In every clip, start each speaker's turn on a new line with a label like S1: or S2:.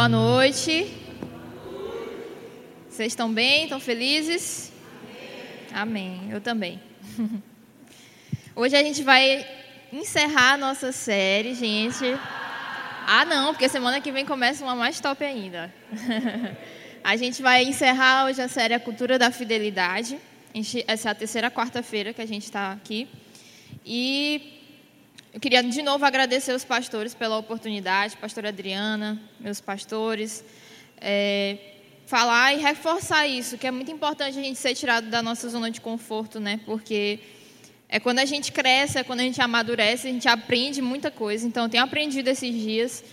S1: Boa noite. Vocês estão bem? Estão felizes? Amém. Amém. Eu também. Hoje a gente vai encerrar a nossa série, gente. Ah, não, porque semana que vem começa uma mais top ainda. a gente vai encerrar hoje a série A Cultura da Fidelidade. Essa é a terceira quarta-feira que a gente está aqui. E eu queria de novo agradecer os pastores pela oportunidade, pastora Adriana, meus pastores, é, falar e reforçar isso, que é muito importante a gente ser tirado da nossa zona de conforto, né? Porque é quando a gente cresce, é quando a gente amadurece, a gente aprende muita coisa. Então, eu tenho aprendido esses dias.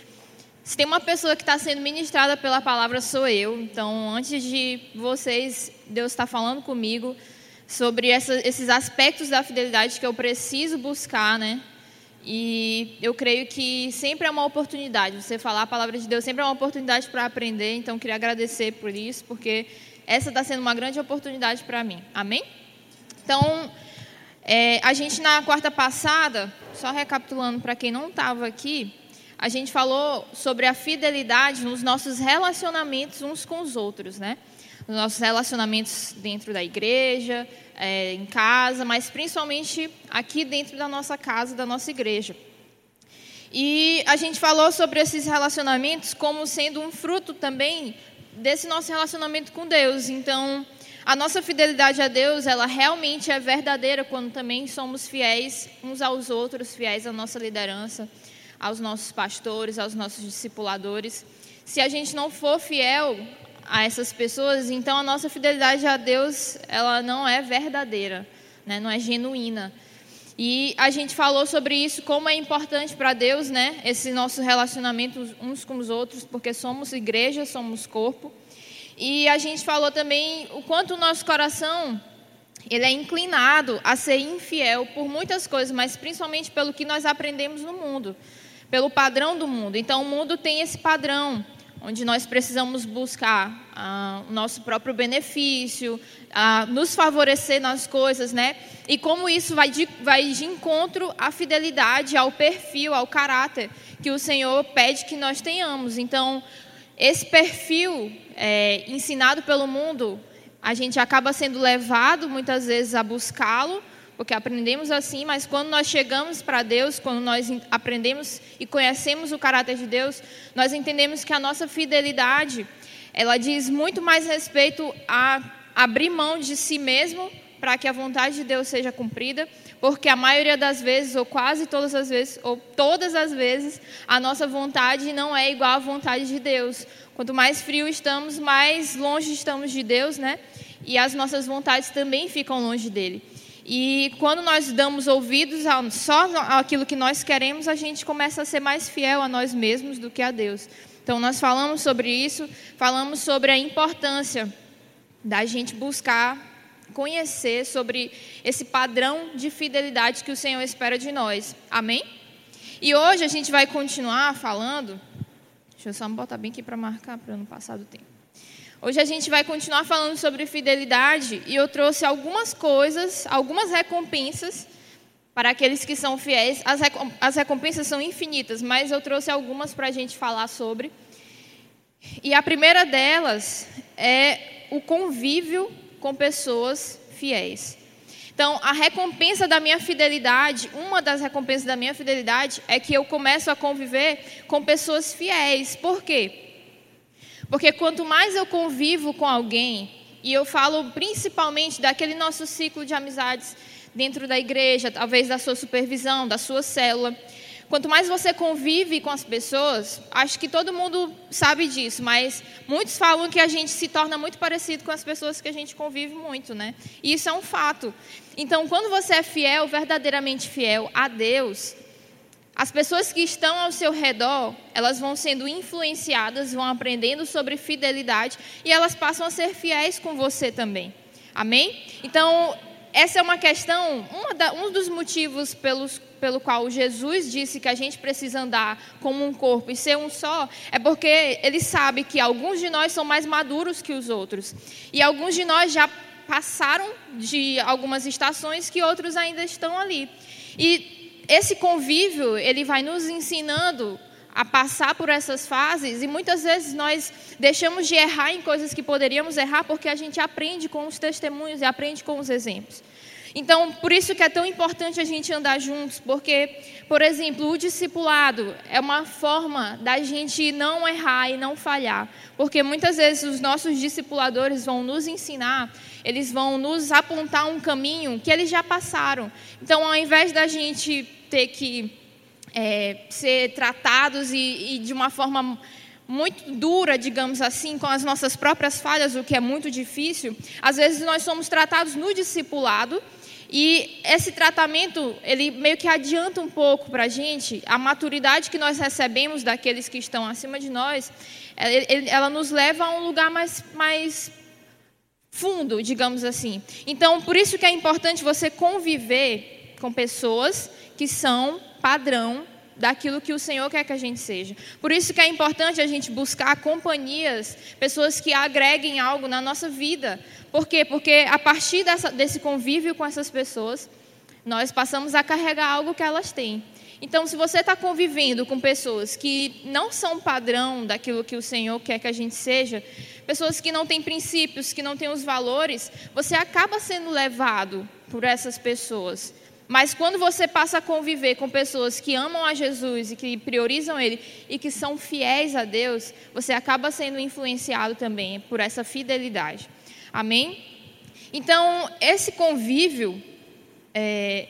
S1: Se tem uma pessoa que está sendo ministrada pela palavra, sou eu. Então, antes de vocês, Deus está falando comigo sobre essa, esses aspectos da fidelidade que eu preciso buscar, né? E eu creio que sempre é uma oportunidade. Você falar a palavra de Deus sempre é uma oportunidade para aprender. Então, queria agradecer por isso, porque essa está sendo uma grande oportunidade para mim. Amém? Então, é, a gente na quarta passada, só recapitulando para quem não estava aqui, a gente falou sobre a fidelidade nos nossos relacionamentos uns com os outros, né? Nos nossos relacionamentos dentro da igreja, é, em casa, mas principalmente aqui dentro da nossa casa, da nossa igreja. E a gente falou sobre esses relacionamentos como sendo um fruto também desse nosso relacionamento com Deus. Então, a nossa fidelidade a Deus, ela realmente é verdadeira quando também somos fiéis uns aos outros, fiéis à nossa liderança, aos nossos pastores, aos nossos discipuladores. Se a gente não for fiel a essas pessoas, então a nossa fidelidade a Deus, ela não é verdadeira, né? não é genuína. E a gente falou sobre isso, como é importante para Deus, né? Esse nosso relacionamento uns com os outros, porque somos igreja, somos corpo. E a gente falou também o quanto o nosso coração ele é inclinado a ser infiel por muitas coisas, mas principalmente pelo que nós aprendemos no mundo, pelo padrão do mundo. Então o mundo tem esse padrão onde nós precisamos buscar ah, o nosso próprio benefício, ah, nos favorecer nas coisas, né? E como isso vai de, vai de encontro à fidelidade, ao perfil, ao caráter que o Senhor pede que nós tenhamos. Então, esse perfil é, ensinado pelo mundo, a gente acaba sendo levado muitas vezes a buscá-lo, porque aprendemos assim, mas quando nós chegamos para Deus, quando nós aprendemos e conhecemos o caráter de Deus, nós entendemos que a nossa fidelidade, ela diz muito mais respeito a abrir mão de si mesmo para que a vontade de Deus seja cumprida, porque a maioria das vezes, ou quase todas as vezes, ou todas as vezes, a nossa vontade não é igual à vontade de Deus. Quanto mais frio estamos, mais longe estamos de Deus, né? E as nossas vontades também ficam longe dele. E quando nós damos ouvidos a, só aquilo que nós queremos, a gente começa a ser mais fiel a nós mesmos do que a Deus. Então, nós falamos sobre isso, falamos sobre a importância da gente buscar conhecer sobre esse padrão de fidelidade que o Senhor espera de nós. Amém? E hoje a gente vai continuar falando. Deixa eu só botar bem aqui para marcar, para não passar do tempo. Hoje a gente vai continuar falando sobre fidelidade e eu trouxe algumas coisas, algumas recompensas para aqueles que são fiéis. As, as recompensas são infinitas, mas eu trouxe algumas para a gente falar sobre. E a primeira delas é o convívio com pessoas fiéis. Então, a recompensa da minha fidelidade, uma das recompensas da minha fidelidade é que eu começo a conviver com pessoas fiéis. Por quê? Porque quanto mais eu convivo com alguém, e eu falo principalmente daquele nosso ciclo de amizades dentro da igreja, talvez da sua supervisão, da sua célula. Quanto mais você convive com as pessoas, acho que todo mundo sabe disso, mas muitos falam que a gente se torna muito parecido com as pessoas que a gente convive muito, né? E isso é um fato. Então, quando você é fiel, verdadeiramente fiel a Deus, as pessoas que estão ao seu redor, elas vão sendo influenciadas, vão aprendendo sobre fidelidade e elas passam a ser fiéis com você também. Amém? Então, essa é uma questão, da, um dos motivos pelos, pelo qual Jesus disse que a gente precisa andar como um corpo e ser um só, é porque ele sabe que alguns de nós são mais maduros que os outros. E alguns de nós já passaram de algumas estações que outros ainda estão ali. E esse convívio, ele vai nos ensinando a passar por essas fases e muitas vezes nós deixamos de errar em coisas que poderíamos errar porque a gente aprende com os testemunhos e aprende com os exemplos. Então, por isso que é tão importante a gente andar juntos, porque, por exemplo, o discipulado é uma forma da gente não errar e não falhar, porque muitas vezes os nossos discipuladores vão nos ensinar, eles vão nos apontar um caminho que eles já passaram. Então, ao invés da gente ter que é, ser tratados e, e de uma forma muito dura, digamos assim, com as nossas próprias falhas, o que é muito difícil, às vezes nós somos tratados no discipulado e esse tratamento, ele meio que adianta um pouco para a gente, a maturidade que nós recebemos daqueles que estão acima de nós, ela nos leva a um lugar mais, mais fundo, digamos assim. Então, por isso que é importante você conviver com pessoas que são padrão daquilo que o Senhor quer que a gente seja. Por isso que é importante a gente buscar companhias, pessoas que agreguem algo na nossa vida. Por quê? Porque a partir dessa, desse convívio com essas pessoas, nós passamos a carregar algo que elas têm. Então, se você está convivendo com pessoas que não são padrão daquilo que o Senhor quer que a gente seja, pessoas que não têm princípios, que não têm os valores, você acaba sendo levado por essas pessoas. Mas quando você passa a conviver com pessoas que amam a Jesus e que priorizam Ele e que são fiéis a Deus, você acaba sendo influenciado também por essa fidelidade. Amém? Então, esse convívio, é,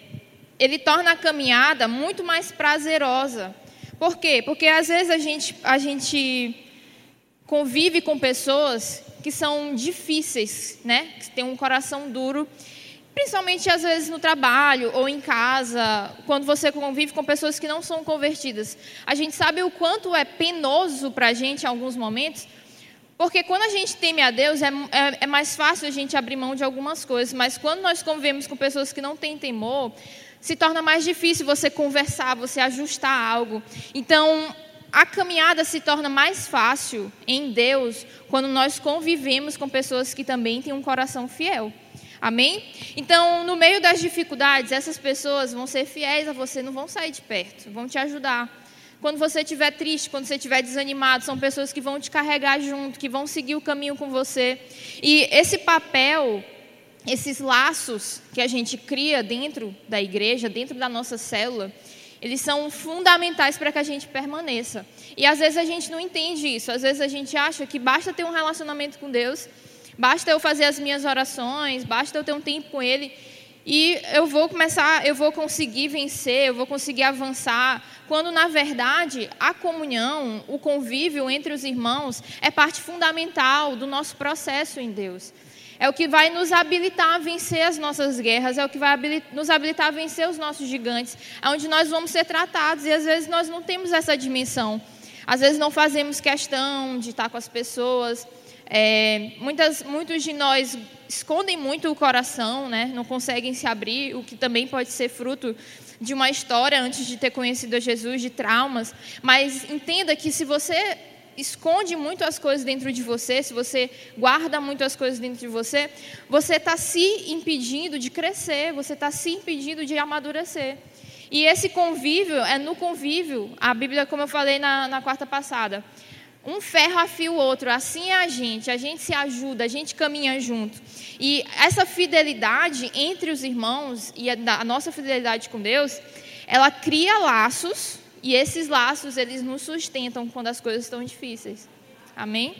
S1: ele torna a caminhada muito mais prazerosa. Por quê? Porque às vezes a gente, a gente convive com pessoas que são difíceis, né? Que têm um coração duro Principalmente às vezes no trabalho ou em casa, quando você convive com pessoas que não são convertidas. A gente sabe o quanto é penoso para a gente em alguns momentos, porque quando a gente teme a Deus, é, é, é, mais fácil a gente abrir mão de algumas coisas, mas quando nós convivemos com pessoas que não têm temor, se torna mais difícil você conversar, você ajustar algo. Então, a caminhada se torna mais fácil em Deus quando nós convivemos com pessoas que também têm um coração fiel. Amém? Então, no meio das dificuldades, essas pessoas vão ser fiéis a você, não vão sair de perto, vão te ajudar. Quando você estiver triste, quando você estiver desanimado, são pessoas que vão te carregar junto, que vão seguir o caminho com você. E esse papel, esses laços que a gente cria dentro da igreja, dentro da nossa célula, eles são fundamentais para que a gente permaneça. E às vezes a gente não entende isso, às vezes a gente acha que basta ter um relacionamento com Deus Basta eu fazer as minhas orações, basta eu ter um tempo com Ele e eu vou começar, eu vou conseguir vencer, eu vou conseguir avançar. Quando na verdade a comunhão, o convívio entre os irmãos é parte fundamental do nosso processo em Deus. É o que vai nos habilitar a vencer as nossas guerras, é o que vai nos habilitar a vencer os nossos gigantes, é onde nós vamos ser tratados e às vezes nós não temos essa dimensão. Às vezes não fazemos questão de estar com as pessoas, é, muitas, muitos de nós escondem muito o coração, né? não conseguem se abrir, o que também pode ser fruto de uma história antes de ter conhecido a Jesus, de traumas. Mas entenda que se você esconde muito as coisas dentro de você, se você guarda muito as coisas dentro de você, você está se impedindo de crescer, você está se impedindo de amadurecer. E esse convívio é no convívio, a Bíblia, como eu falei na, na quarta passada, um ferro afia o outro, assim é a gente, a gente se ajuda, a gente caminha junto. E essa fidelidade entre os irmãos e a, nossa fidelidade com Deus, ela cria laços e esses laços eles nos sustentam quando as coisas estão difíceis. Amém?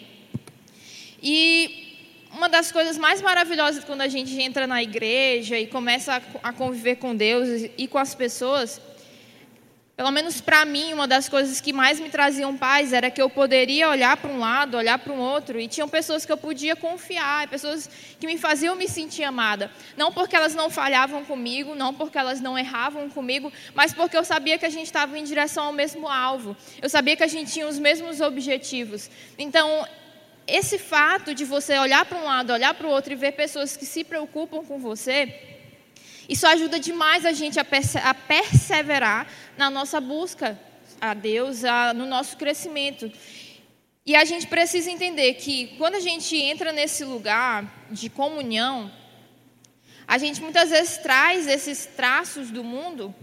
S1: E uma das coisas mais maravilhosas quando a gente entra na igreja e começa a conviver com Deus e com as pessoas pelo menos para mim, uma das coisas que mais me traziam paz era que eu poderia olhar para um lado, olhar para um outro, e tinham pessoas que eu podia confiar, pessoas que me faziam me sentir amada. Não porque elas não falhavam comigo, não porque elas não erravam comigo, mas porque eu sabia que a gente estava em direção ao mesmo alvo. Eu sabia que a gente tinha os mesmos objetivos. Então, esse fato de você olhar para um lado, olhar para o outro e ver pessoas que se preocupam com você, isso ajuda demais a gente a, perse a perseverar na nossa busca a Deus, a, no nosso crescimento. E a gente precisa entender que quando a gente entra nesse lugar de comunhão, a gente muitas vezes traz esses traços do mundo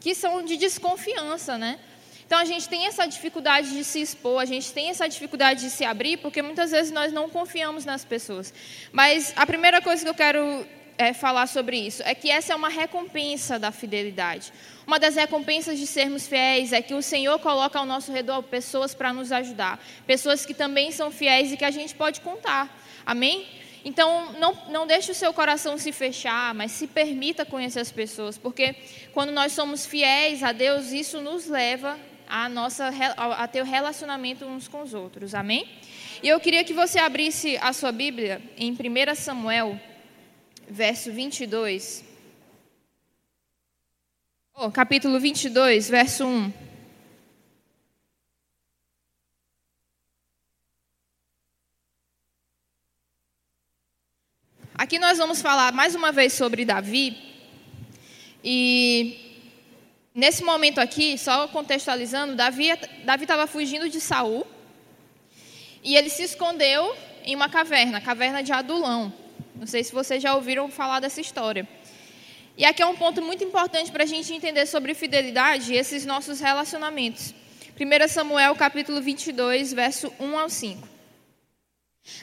S1: que são de desconfiança, né? Então a gente tem essa dificuldade de se expor, a gente tem essa dificuldade de se abrir, porque muitas vezes nós não confiamos nas pessoas. Mas a primeira coisa que eu quero é, falar sobre isso é que essa é uma recompensa da fidelidade. Uma das recompensas de sermos fiéis é que o Senhor coloca ao nosso redor pessoas para nos ajudar, pessoas que também são fiéis e que a gente pode contar. Amém? Então, não, não deixe o seu coração se fechar, mas se permita conhecer as pessoas, porque quando nós somos fiéis a Deus, isso nos leva a, nossa, a ter o relacionamento uns com os outros. Amém? E eu queria que você abrisse a sua Bíblia em 1 Samuel, verso 22. Oh, capítulo 22, verso 1. Aqui nós vamos falar mais uma vez sobre Davi. E nesse momento aqui, só contextualizando, Davi estava fugindo de Saul. E ele se escondeu em uma caverna, a caverna de Adulão. Não sei se vocês já ouviram falar dessa história. E aqui é um ponto muito importante para a gente entender sobre fidelidade e esses nossos relacionamentos. 1 Samuel capítulo 22, verso 1 ao 5.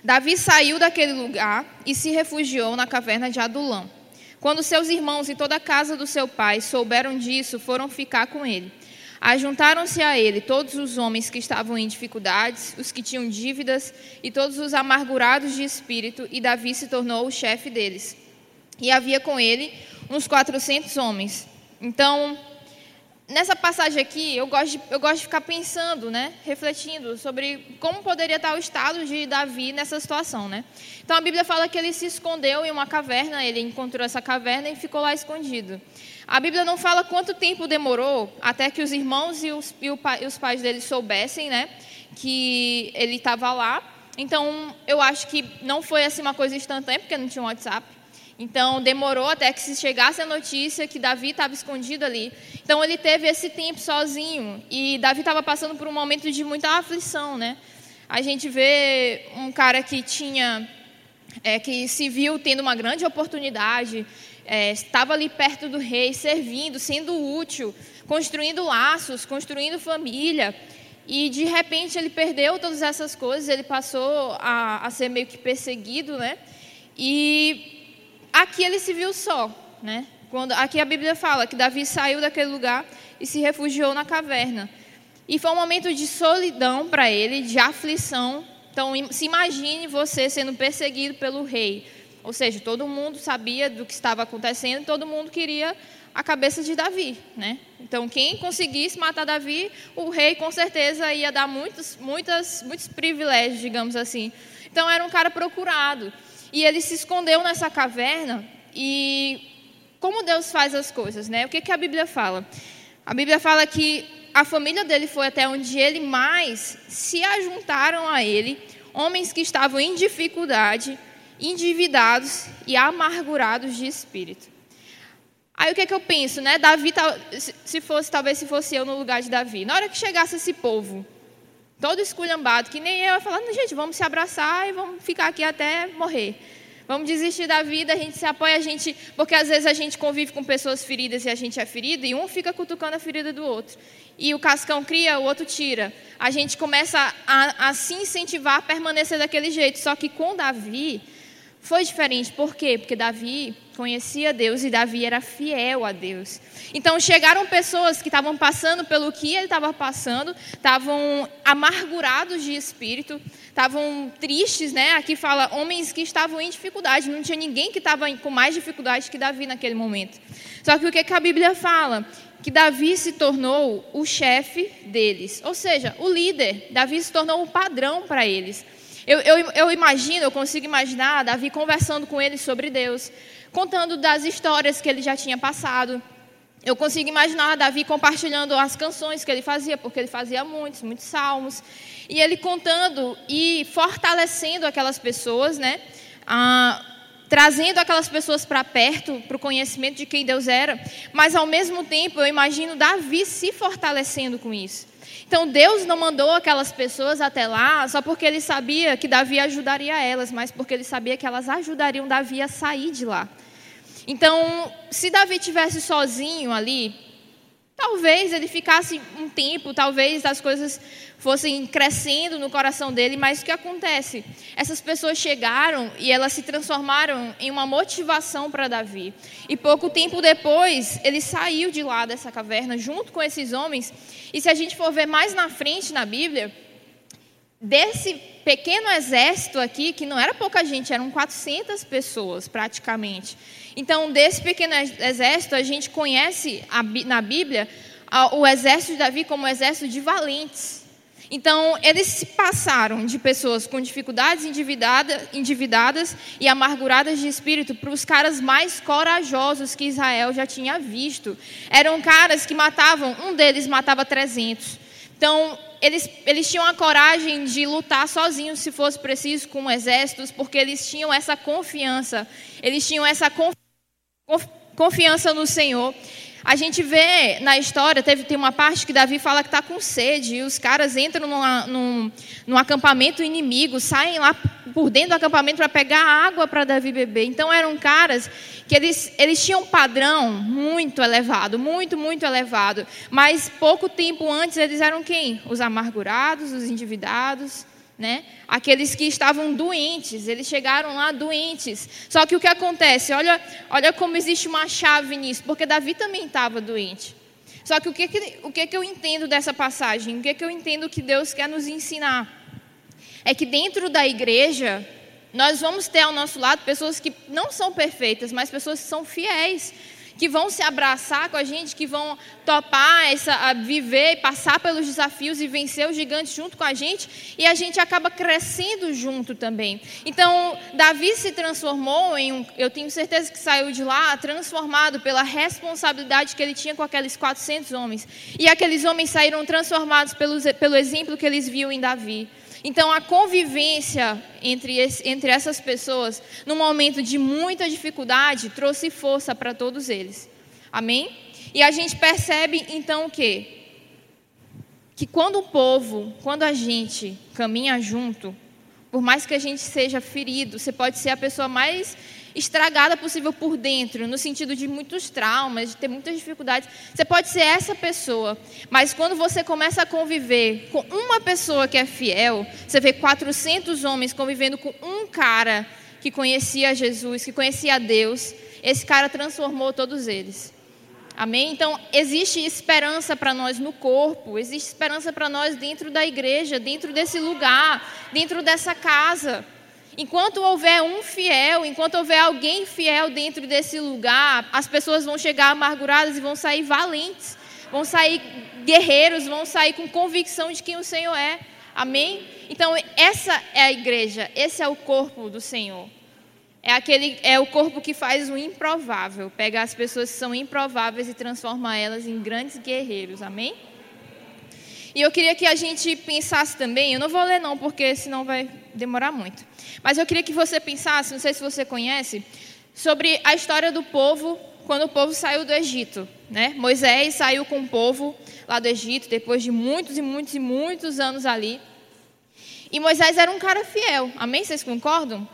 S1: Davi saiu daquele lugar e se refugiou na caverna de Adulão. Quando seus irmãos e toda a casa do seu pai souberam disso, foram ficar com ele. Ajuntaram-se a ele todos os homens que estavam em dificuldades, os que tinham dívidas e todos os amargurados de espírito, e Davi se tornou o chefe deles. E havia com ele uns 400 homens. Então, nessa passagem aqui, eu gosto, de, eu gosto de ficar pensando, né, refletindo sobre como poderia estar o estado de Davi nessa situação, né? Então a Bíblia fala que ele se escondeu em uma caverna, ele encontrou essa caverna e ficou lá escondido. A Bíblia não fala quanto tempo demorou até que os irmãos e os, e os pais dele soubessem, né, que ele estava lá. Então, eu acho que não foi assim uma coisa instantânea, porque não tinha um WhatsApp. Então, demorou até que se chegasse a notícia que Davi estava escondido ali. Então, ele teve esse tempo sozinho. E Davi estava passando por um momento de muita aflição, né? A gente vê um cara que tinha, é, que se viu tendo uma grande oportunidade, é, estava ali perto do rei, servindo, sendo útil, construindo laços, construindo família. E de repente ele perdeu todas essas coisas, ele passou a, a ser meio que perseguido, né? E aqui ele se viu só, né? Quando, aqui a Bíblia fala que Davi saiu daquele lugar e se refugiou na caverna. E foi um momento de solidão para ele, de aflição. Então, se imagine você sendo perseguido pelo rei. Ou seja, todo mundo sabia do que estava acontecendo, todo mundo queria a cabeça de Davi, né? Então, quem conseguisse matar Davi, o rei com certeza ia dar muitos, muitas, muitos privilégios, digamos assim. Então, era um cara procurado. E ele se escondeu nessa caverna. E como Deus faz as coisas, né? O que, que a Bíblia fala? A Bíblia fala que a família dele foi até onde ele mais se ajuntaram a ele, homens que estavam em dificuldade, endividados e amargurados de espírito. Aí o que é que eu penso, né? Davi, se fosse, talvez se fosse eu no lugar de Davi. Na hora que chegasse esse povo, todo esculhambado, que nem eu, eu falando, gente, vamos se abraçar e vamos ficar aqui até morrer. Vamos desistir da vida, a gente se apoia, a gente. Porque às vezes a gente convive com pessoas feridas e a gente é ferido, e um fica cutucando a ferida do outro. E o cascão cria, o outro tira. A gente começa a, a se incentivar a permanecer daquele jeito. Só que com Davi, foi diferente, por quê? Porque Davi conhecia Deus e Davi era fiel a Deus. Então chegaram pessoas que estavam passando pelo que ele estava passando, estavam amargurados de espírito, estavam tristes, né? Aqui fala homens que estavam em dificuldade, não tinha ninguém que estava com mais dificuldade que Davi naquele momento. Só que o que, que a Bíblia fala? Que Davi se tornou o chefe deles, ou seja, o líder. Davi se tornou o padrão para eles. Eu, eu, eu imagino, eu consigo imaginar Davi conversando com ele sobre Deus, contando das histórias que ele já tinha passado. Eu consigo imaginar Davi compartilhando as canções que ele fazia, porque ele fazia muitos, muitos salmos. E ele contando e fortalecendo aquelas pessoas, né? Ah, trazendo aquelas pessoas para perto, para o conhecimento de quem Deus era. Mas, ao mesmo tempo, eu imagino Davi se fortalecendo com isso. Então Deus não mandou aquelas pessoas até lá só porque ele sabia que Davi ajudaria elas, mas porque ele sabia que elas ajudariam Davi a sair de lá. Então, se Davi tivesse sozinho ali, Talvez ele ficasse um tempo, talvez as coisas fossem crescendo no coração dele, mas o que acontece? Essas pessoas chegaram e elas se transformaram em uma motivação para Davi. E pouco tempo depois, ele saiu de lá dessa caverna junto com esses homens. E se a gente for ver mais na frente na Bíblia, desse pequeno exército aqui, que não era pouca gente, eram 400 pessoas praticamente. Então, desse pequeno exército, a gente conhece na Bíblia o exército de Davi como um exército de valentes. Então, eles se passaram de pessoas com dificuldades endividadas, endividadas e amarguradas de espírito para os caras mais corajosos que Israel já tinha visto. Eram caras que matavam, um deles matava 300. Então, eles, eles tinham a coragem de lutar sozinhos, se fosse preciso, com exércitos, porque eles tinham essa confiança, eles tinham essa confiança no Senhor. A gente vê na história, teve, tem uma parte que Davi fala que está com sede, e os caras entram numa, num, num acampamento inimigo, saem lá por dentro do acampamento para pegar água para Davi beber. Então eram caras que eles, eles tinham um padrão muito elevado, muito, muito elevado. Mas pouco tempo antes eles eram quem? Os amargurados, os endividados, né? Aqueles que estavam doentes, eles chegaram lá doentes. Só que o que acontece? Olha, olha como existe uma chave nisso, porque Davi também estava doente. Só que o que, que, o que, que eu entendo dessa passagem? O que, que eu entendo que Deus quer nos ensinar? É que dentro da igreja, nós vamos ter ao nosso lado pessoas que não são perfeitas, mas pessoas que são fiéis que vão se abraçar com a gente, que vão topar essa, viver e passar pelos desafios e vencer os gigantes junto com a gente, e a gente acaba crescendo junto também. Então, Davi se transformou em um, eu tenho certeza que saiu de lá transformado pela responsabilidade que ele tinha com aqueles 400 homens. E aqueles homens saíram transformados pelo, pelo exemplo que eles viam em Davi. Então, a convivência entre, entre essas pessoas, num momento de muita dificuldade, trouxe força para todos eles. Amém? E a gente percebe, então, o quê? Que quando o povo, quando a gente caminha junto, por mais que a gente seja ferido, você pode ser a pessoa mais estragada possível por dentro, no sentido de muitos traumas, de ter muitas dificuldades. Você pode ser essa pessoa, mas quando você começa a conviver com uma pessoa que é fiel, você vê 400 homens convivendo com um cara que conhecia Jesus, que conhecia Deus, esse cara transformou todos eles. Amém? Então, existe esperança para nós no corpo, existe esperança para nós dentro da igreja, dentro desse lugar, dentro dessa casa. Enquanto houver um fiel, enquanto houver alguém fiel dentro desse lugar, as pessoas vão chegar amarguradas e vão sair valentes, vão sair guerreiros, vão sair com convicção de quem o Senhor é. Amém? Então, essa é a igreja, esse é o corpo do Senhor. É, aquele, é o corpo que faz o improvável, pega as pessoas que são improváveis e transforma elas em grandes guerreiros. Amém? E eu queria que a gente pensasse também, eu não vou ler não, porque senão vai demorar muito. Mas eu queria que você pensasse, não sei se você conhece, sobre a história do povo quando o povo saiu do Egito. Né? Moisés saiu com o povo lá do Egito, depois de muitos e muitos e muitos anos ali. E Moisés era um cara fiel, amém? Vocês concordam?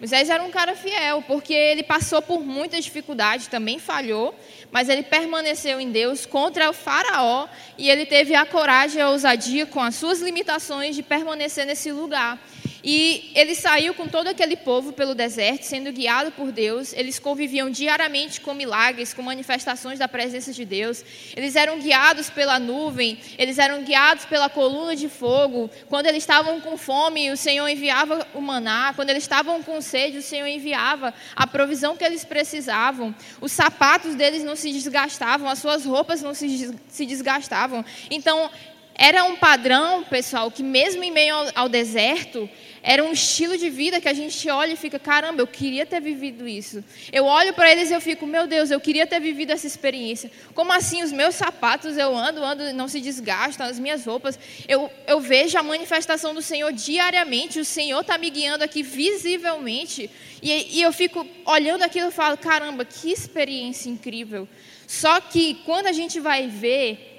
S1: Moisés era um cara fiel, porque ele passou por muitas dificuldades, também falhou, mas ele permaneceu em Deus contra o Faraó e ele teve a coragem e a ousadia, com as suas limitações, de permanecer nesse lugar. E ele saiu com todo aquele povo pelo deserto, sendo guiado por Deus. Eles conviviam diariamente com milagres, com manifestações da presença de Deus. Eles eram guiados pela nuvem, eles eram guiados pela coluna de fogo. Quando eles estavam com fome, o Senhor enviava o maná. Quando eles estavam com sede, o Senhor enviava a provisão que eles precisavam. Os sapatos deles não se desgastavam, as suas roupas não se desgastavam. Então, era um padrão, pessoal, que mesmo em meio ao, deserto, era um estilo de vida que a gente olha e fica, caramba, eu queria ter vivido isso. Eu olho para eles e eu fico, meu Deus, eu queria ter vivido essa experiência. Como assim? Os meus sapatos eu ando, ando, não se desgastam, as minhas roupas. Eu, eu vejo a manifestação do Senhor diariamente, o Senhor está me guiando aqui visivelmente. E, e eu fico olhando aquilo e falo, caramba, que experiência incrível. Só que quando a gente vai ver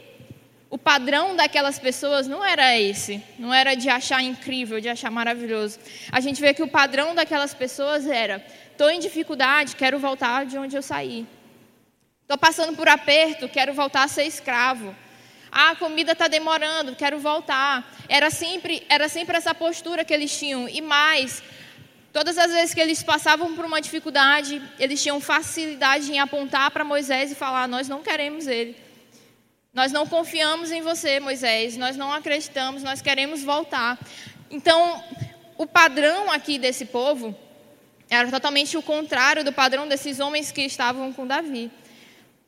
S1: o padrão daquelas pessoas não era esse, não era de achar incrível, de achar maravilhoso. A gente vê que o padrão daquelas pessoas era: estou em dificuldade, quero voltar de onde eu saí. Estou passando por aperto, quero voltar a ser escravo. Ah, a comida está demorando, quero voltar. Era sempre, era sempre essa postura que eles tinham. E mais, todas as vezes que eles passavam por uma dificuldade, eles tinham facilidade em apontar para Moisés e falar: Nós não queremos ele. Nós não confiamos em você, Moisés. Nós não acreditamos, nós queremos voltar. Então, o padrão aqui desse povo era totalmente o contrário do padrão desses homens que estavam com Davi.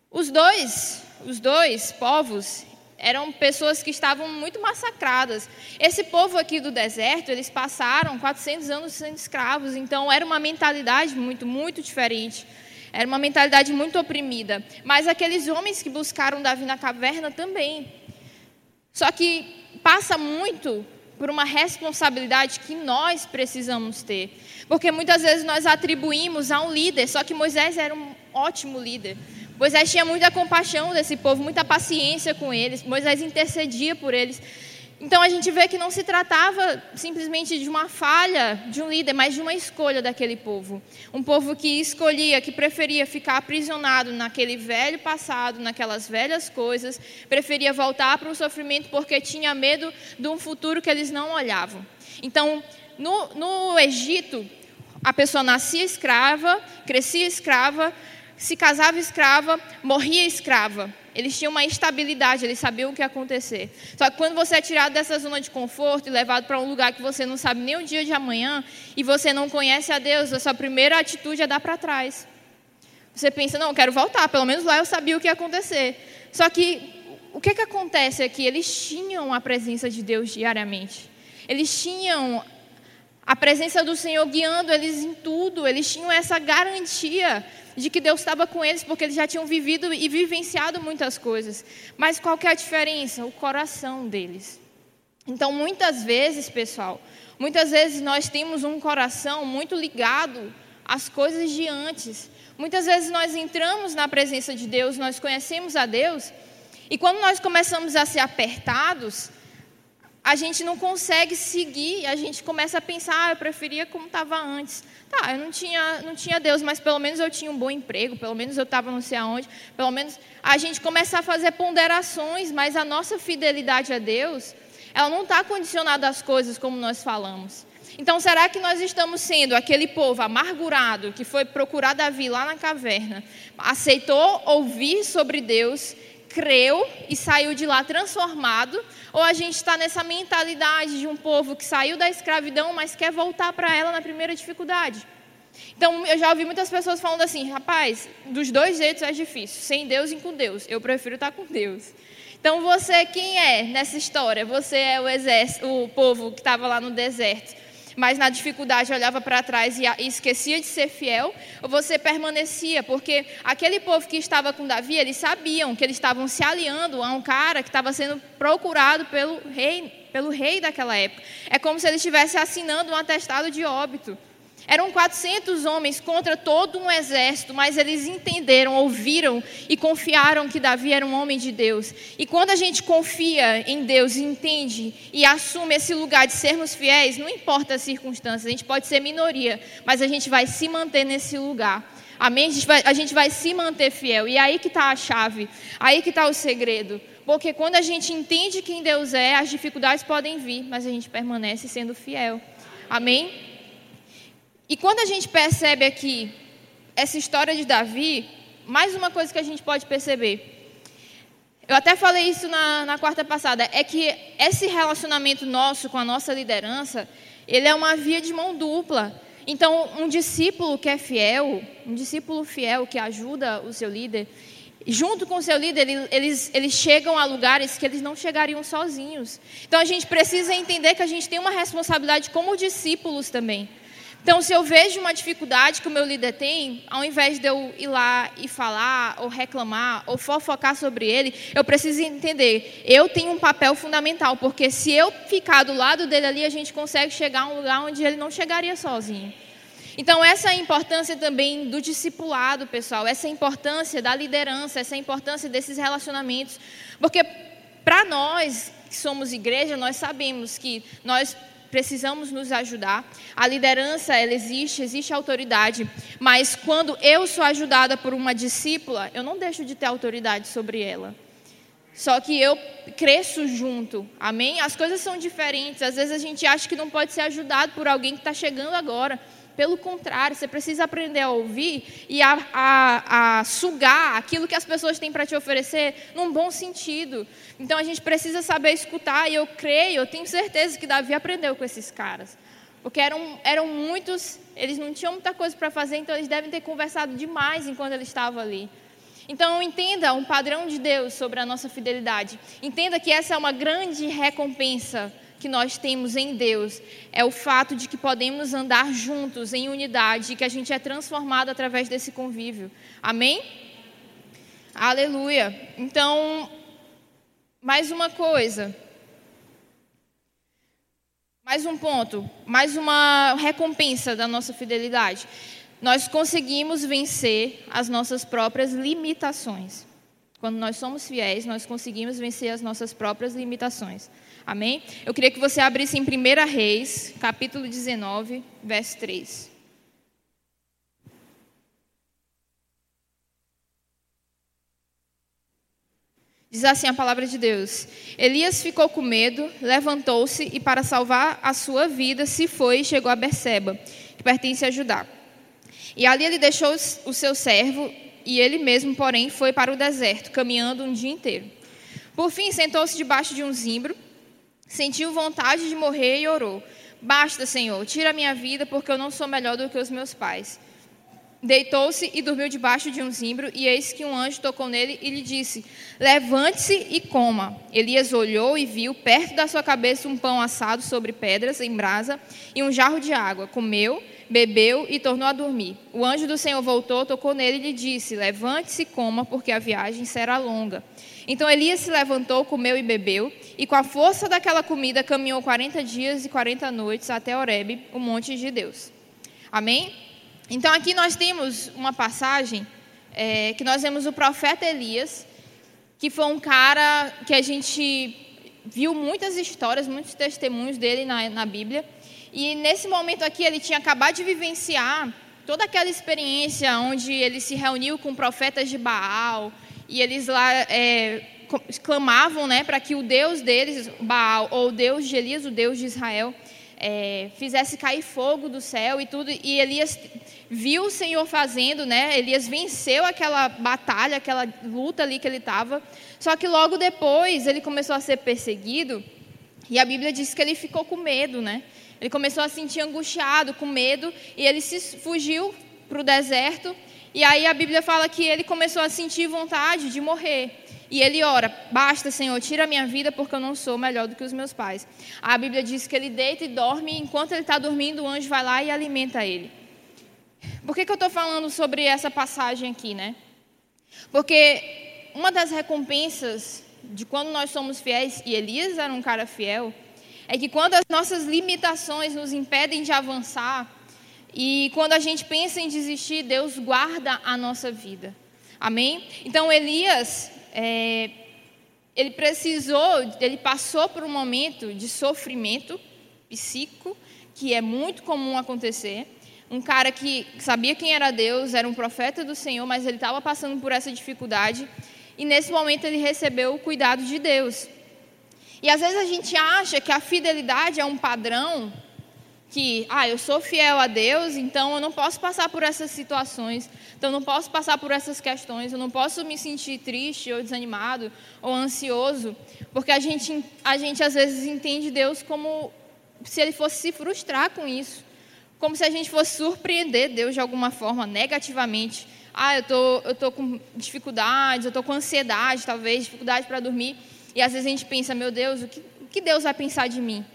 S1: Os dois, os dois povos eram pessoas que estavam muito massacradas. Esse povo aqui do deserto, eles passaram 400 anos sendo escravos, então era uma mentalidade muito, muito diferente. Era uma mentalidade muito oprimida. Mas aqueles homens que buscaram Davi na caverna também. Só que passa muito por uma responsabilidade que nós precisamos ter. Porque muitas vezes nós atribuímos a um líder, só que Moisés era um ótimo líder. Moisés tinha muita compaixão desse povo, muita paciência com eles. Moisés intercedia por eles. Então a gente vê que não se tratava simplesmente de uma falha de um líder, mas de uma escolha daquele povo. Um povo que escolhia, que preferia ficar aprisionado naquele velho passado, naquelas velhas coisas, preferia voltar para o sofrimento porque tinha medo de um futuro que eles não olhavam. Então, no, no Egito, a pessoa nascia escrava, crescia escrava, se casava escrava, morria escrava. Eles tinham uma estabilidade, eles sabiam o que ia acontecer. Só que quando você é tirado dessa zona de conforto e levado para um lugar que você não sabe nem o dia de amanhã e você não conhece a Deus, a sua primeira atitude é dar para trás. Você pensa, não, eu quero voltar, pelo menos lá eu sabia o que ia acontecer. Só que o que, que acontece é que eles tinham a presença de Deus diariamente. Eles tinham a presença do Senhor guiando eles em tudo, eles tinham essa garantia de que Deus estava com eles, porque eles já tinham vivido e vivenciado muitas coisas. Mas qual que é a diferença? O coração deles. Então, muitas vezes, pessoal, muitas vezes nós temos um coração muito ligado às coisas de antes. Muitas vezes nós entramos na presença de Deus, nós conhecemos a Deus, e quando nós começamos a ser apertados, a gente não consegue seguir, a gente começa a pensar, ah, eu preferia como estava antes. Tá, eu não tinha, não tinha Deus, mas pelo menos eu tinha um bom emprego, pelo menos eu estava não sei aonde, pelo menos a gente começa a fazer ponderações, mas a nossa fidelidade a Deus, ela não está condicionada às coisas como nós falamos. Então, será que nós estamos sendo aquele povo amargurado que foi procurar Davi lá na caverna, aceitou ouvir sobre Deus creu e saiu de lá transformado, ou a gente está nessa mentalidade de um povo que saiu da escravidão, mas quer voltar para ela na primeira dificuldade. Então, eu já ouvi muitas pessoas falando assim: rapaz, dos dois jeitos é difícil, sem Deus e com Deus. Eu prefiro estar com Deus. Então, você quem é nessa história? Você é o exército, o povo que estava lá no deserto mas na dificuldade olhava para trás e, esquecia de ser fiel, ou você permanecia, porque aquele povo que estava com Davi, eles sabiam que eles estavam se aliando a um cara que estava sendo procurado pelo rei, pelo rei daquela época. É como se ele estivesse assinando um atestado de óbito. Eram 400 homens contra todo um exército, mas eles entenderam, ouviram e confiaram que Davi era um homem de Deus. E quando a gente confia em Deus, entende e assume esse lugar de sermos fiéis, não importa as circunstâncias, a gente pode ser minoria, mas a gente vai se manter nesse lugar. Amém? A gente vai, a gente vai se manter fiel. E aí que está a chave, aí que está o segredo. Porque quando a gente entende quem Deus é, as dificuldades podem vir, mas a gente permanece sendo fiel. Amém? E quando a gente percebe aqui essa história de Davi, mais uma coisa que a gente pode perceber. Eu até falei isso na, na quarta passada, é que esse relacionamento nosso com a nossa liderança, ele é uma via de mão dupla. Então, um discípulo que é fiel, um discípulo fiel que ajuda o seu líder, junto com o seu líder, eles, eles chegam a lugares que eles não chegariam sozinhos. Então, a gente precisa entender que a gente tem uma responsabilidade como discípulos também. Então, se eu vejo uma dificuldade que o meu líder tem, ao invés de eu ir lá e falar, ou reclamar, ou fofocar sobre ele, eu preciso entender, eu tenho um papel fundamental, porque se eu ficar do lado dele ali, a gente consegue chegar a um lugar onde ele não chegaria sozinho. Então, essa é a importância também do discipulado, pessoal, essa é a importância da liderança, essa é a importância desses relacionamentos, porque para nós que somos igreja, nós sabemos que nós precisamos nos ajudar. A liderança, ela existe, existe autoridade, mas quando eu sou ajudada por uma discípula, eu não deixo de ter autoridade sobre ela. Só que eu cresço junto, amém? As coisas são diferentes. Às vezes a gente acha que não pode ser ajudado por alguém que está chegando agora. Pelo contrário, você precisa aprender a ouvir e a, a, a sugar aquilo que as pessoas têm para te oferecer num bom sentido. Então a gente precisa saber escutar, e eu creio, eu tenho certeza que Davi aprendeu com esses caras. Porque eram, eram muitos, eles não tinham muita coisa para fazer, então eles devem ter conversado demais enquanto ele estava ali. Então, entenda um padrão de Deus sobre a nossa fidelidade. Entenda que essa é uma grande recompensa que nós temos em Deus é o fato de que podemos andar juntos em unidade e que a gente é transformado através desse convívio. Amém? Aleluia. Então, mais uma coisa. Mais um ponto, mais uma recompensa da nossa fidelidade. Nós conseguimos vencer as nossas próprias limitações. Quando nós somos fiéis, nós conseguimos vencer as nossas próprias limitações. Amém? Eu queria que você abrisse em 1 Reis, capítulo 19, verso 3. Diz assim a palavra de Deus: Elias ficou com medo, levantou-se e, para salvar a sua vida, se foi e chegou a Berseba, que pertence a Judá. E ali ele deixou o seu servo, e ele mesmo, porém, foi para o deserto, caminhando um dia inteiro. Por fim, sentou-se debaixo de um zimbro Sentiu vontade de morrer e orou: Basta, Senhor, tira a minha vida, porque eu não sou melhor do que os meus pais. Deitou-se e dormiu debaixo de um zimbro, e eis que um anjo tocou nele e lhe disse: Levante-se e coma. Elias olhou e viu perto da sua cabeça um pão assado sobre pedras em brasa e um jarro de água. Comeu, bebeu e tornou a dormir. O anjo do Senhor voltou, tocou nele e lhe disse: Levante-se e coma, porque a viagem será longa. Então Elias se levantou, comeu e bebeu, e com a força daquela comida caminhou 40 dias e 40 noites até Horebe, o monte de Deus. Amém? Então aqui nós temos uma passagem é, que nós vemos o profeta Elias, que foi um cara que a gente viu muitas histórias, muitos testemunhos dele na, na Bíblia. E nesse momento aqui ele tinha acabado de vivenciar toda aquela experiência onde ele se reuniu com profetas de Baal, e eles lá é, clamavam né, para que o Deus deles, Baal, ou o Deus de Elias, o Deus de Israel, é, fizesse cair fogo do céu e tudo. E Elias viu o Senhor fazendo, né? Elias venceu aquela batalha, aquela luta ali que ele estava. Só que logo depois ele começou a ser perseguido. E a Bíblia diz que ele ficou com medo, né? Ele começou a se sentir angustiado, com medo, e ele se fugiu para o deserto e aí a Bíblia fala que ele começou a sentir vontade de morrer. E ele ora: Basta, Senhor, tira a minha vida porque eu não sou melhor do que os meus pais. A Bíblia diz que ele deita e dorme, e enquanto ele está dormindo, o anjo vai lá e alimenta ele. Por que, que eu estou falando sobre essa passagem aqui, né? Porque uma das recompensas de quando nós somos fiéis, e Elias era um cara fiel, é que quando as nossas limitações nos impedem de avançar, e quando a gente pensa em desistir, Deus guarda a nossa vida. Amém? Então Elias, é, ele precisou, ele passou por um momento de sofrimento psíquico, que é muito comum acontecer. Um cara que sabia quem era Deus, era um profeta do Senhor, mas ele estava passando por essa dificuldade. E nesse momento ele recebeu o cuidado de Deus. E às vezes a gente acha que a fidelidade é um padrão que, ah, eu sou fiel a Deus, então eu não posso passar por essas situações, então eu não posso passar por essas questões, eu não posso me sentir triste ou desanimado ou ansioso, porque a gente, a gente às vezes entende Deus como se ele fosse se frustrar com isso, como se a gente fosse surpreender Deus de alguma forma negativamente. Ah, eu tô, eu tô com dificuldades, eu tô com ansiedade, talvez dificuldade para dormir, e às vezes a gente pensa, meu Deus, o que, o que Deus vai pensar de mim?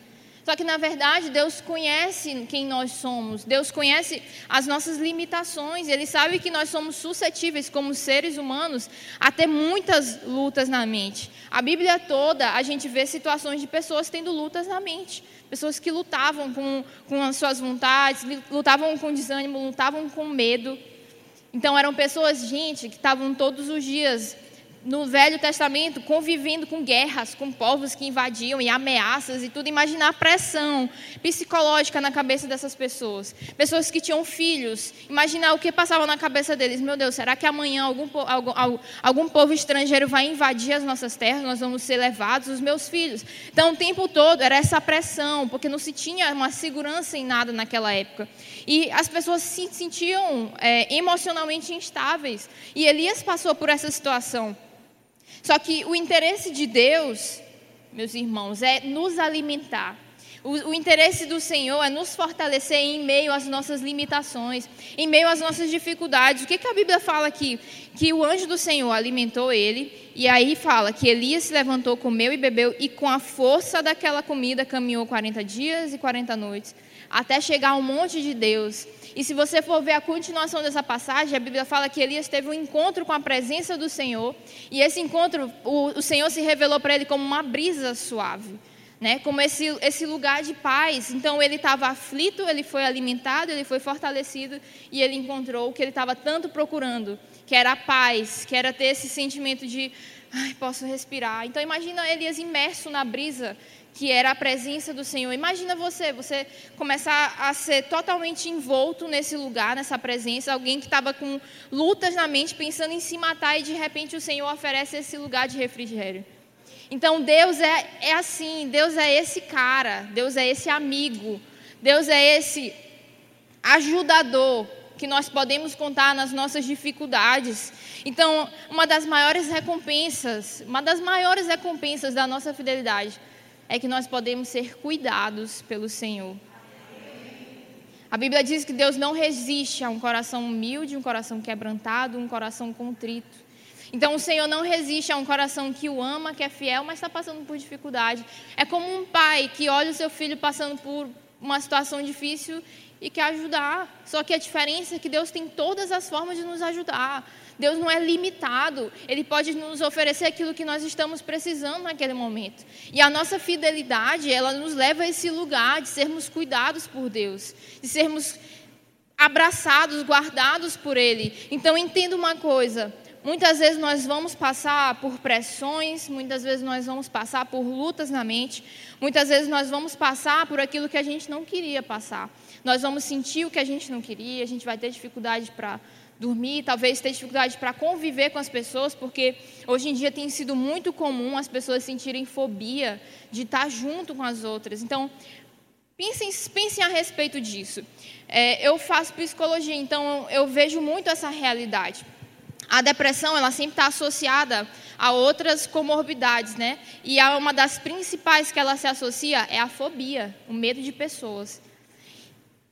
S1: Só que, na verdade, Deus conhece quem nós somos, Deus conhece as nossas limitações, Ele sabe que nós somos suscetíveis, como seres humanos, a ter muitas lutas na mente. A Bíblia toda, a gente vê situações de pessoas tendo lutas na mente, pessoas que lutavam com, com as suas vontades, lutavam com desânimo, lutavam com medo. Então, eram pessoas, gente, que estavam todos os dias no Velho Testamento, convivendo com guerras, com povos que invadiam e ameaças e tudo, imaginar a pressão psicológica na cabeça dessas pessoas. Pessoas que tinham filhos, imaginar o que passava na cabeça deles. Meu Deus, será que amanhã algum, algum, algum povo estrangeiro vai invadir as nossas terras, nós vamos ser levados, os meus filhos? Então, o tempo todo era essa pressão, porque não se tinha uma segurança em nada naquela época. E as pessoas se sentiam é, emocionalmente instáveis. E Elias passou por essa situação. Só que o interesse de Deus, meus irmãos, é nos alimentar. O, o, interesse do Senhor é nos fortalecer em meio às nossas limitações, em meio às nossas dificuldades. O que, que a Bíblia fala aqui? Que o anjo do Senhor alimentou ele, e aí fala que Elias se levantou, comeu e bebeu, e com a força daquela comida caminhou 40 dias e 40 noites, até chegar ao monte de Deus. E se você for ver a continuação dessa passagem, a Bíblia fala que Elias teve um encontro com a presença do Senhor, e esse encontro, o, o Senhor se revelou para ele como uma brisa suave. Né, como esse, esse lugar de paz. Então ele estava aflito, ele foi alimentado, ele foi fortalecido e ele encontrou o que ele estava tanto procurando, que era a paz, que era ter esse sentimento de, ai, posso respirar. Então imagina Elias imerso na brisa que era a presença do Senhor. Imagina você, você começar a ser totalmente envolto nesse lugar, nessa presença, alguém que estava com lutas na mente, pensando em se matar e de repente o Senhor oferece esse lugar de refrigério. Então Deus é, é assim, Deus é esse cara, Deus é esse amigo, Deus é esse ajudador que nós podemos contar nas nossas dificuldades. Então, uma das maiores recompensas, uma das maiores recompensas da nossa fidelidade é que nós podemos ser cuidados pelo Senhor. A Bíblia diz que Deus não resiste a um coração humilde, um coração quebrantado, um coração contrito. Então o Senhor não resiste a um coração que o ama, que é fiel, mas está passando por dificuldade. É como um pai que olha o seu filho passando por uma situação difícil e quer ajudar. Só que a diferença é que Deus tem todas as formas de nos ajudar. Deus não é limitado, Ele pode nos oferecer aquilo que nós estamos precisando naquele momento. E a nossa fidelidade, ela nos leva a esse lugar de sermos cuidados por Deus, de sermos abraçados, guardados por Ele. Então entenda uma coisa: muitas vezes nós vamos passar por pressões, muitas vezes nós vamos passar por lutas na mente, muitas vezes nós vamos passar por aquilo que a gente não queria passar. Nós vamos sentir o que a gente não queria, a gente vai ter dificuldade para dormir, talvez ter dificuldade para conviver com as pessoas, porque hoje em dia tem sido muito comum as pessoas sentirem fobia de estar junto com as outras. Então, pensem, pensem a respeito disso. É, eu faço psicologia, então eu vejo muito essa realidade. A depressão, ela sempre está associada a outras comorbidades, né? E uma das principais que ela se associa é a fobia, o medo de pessoas.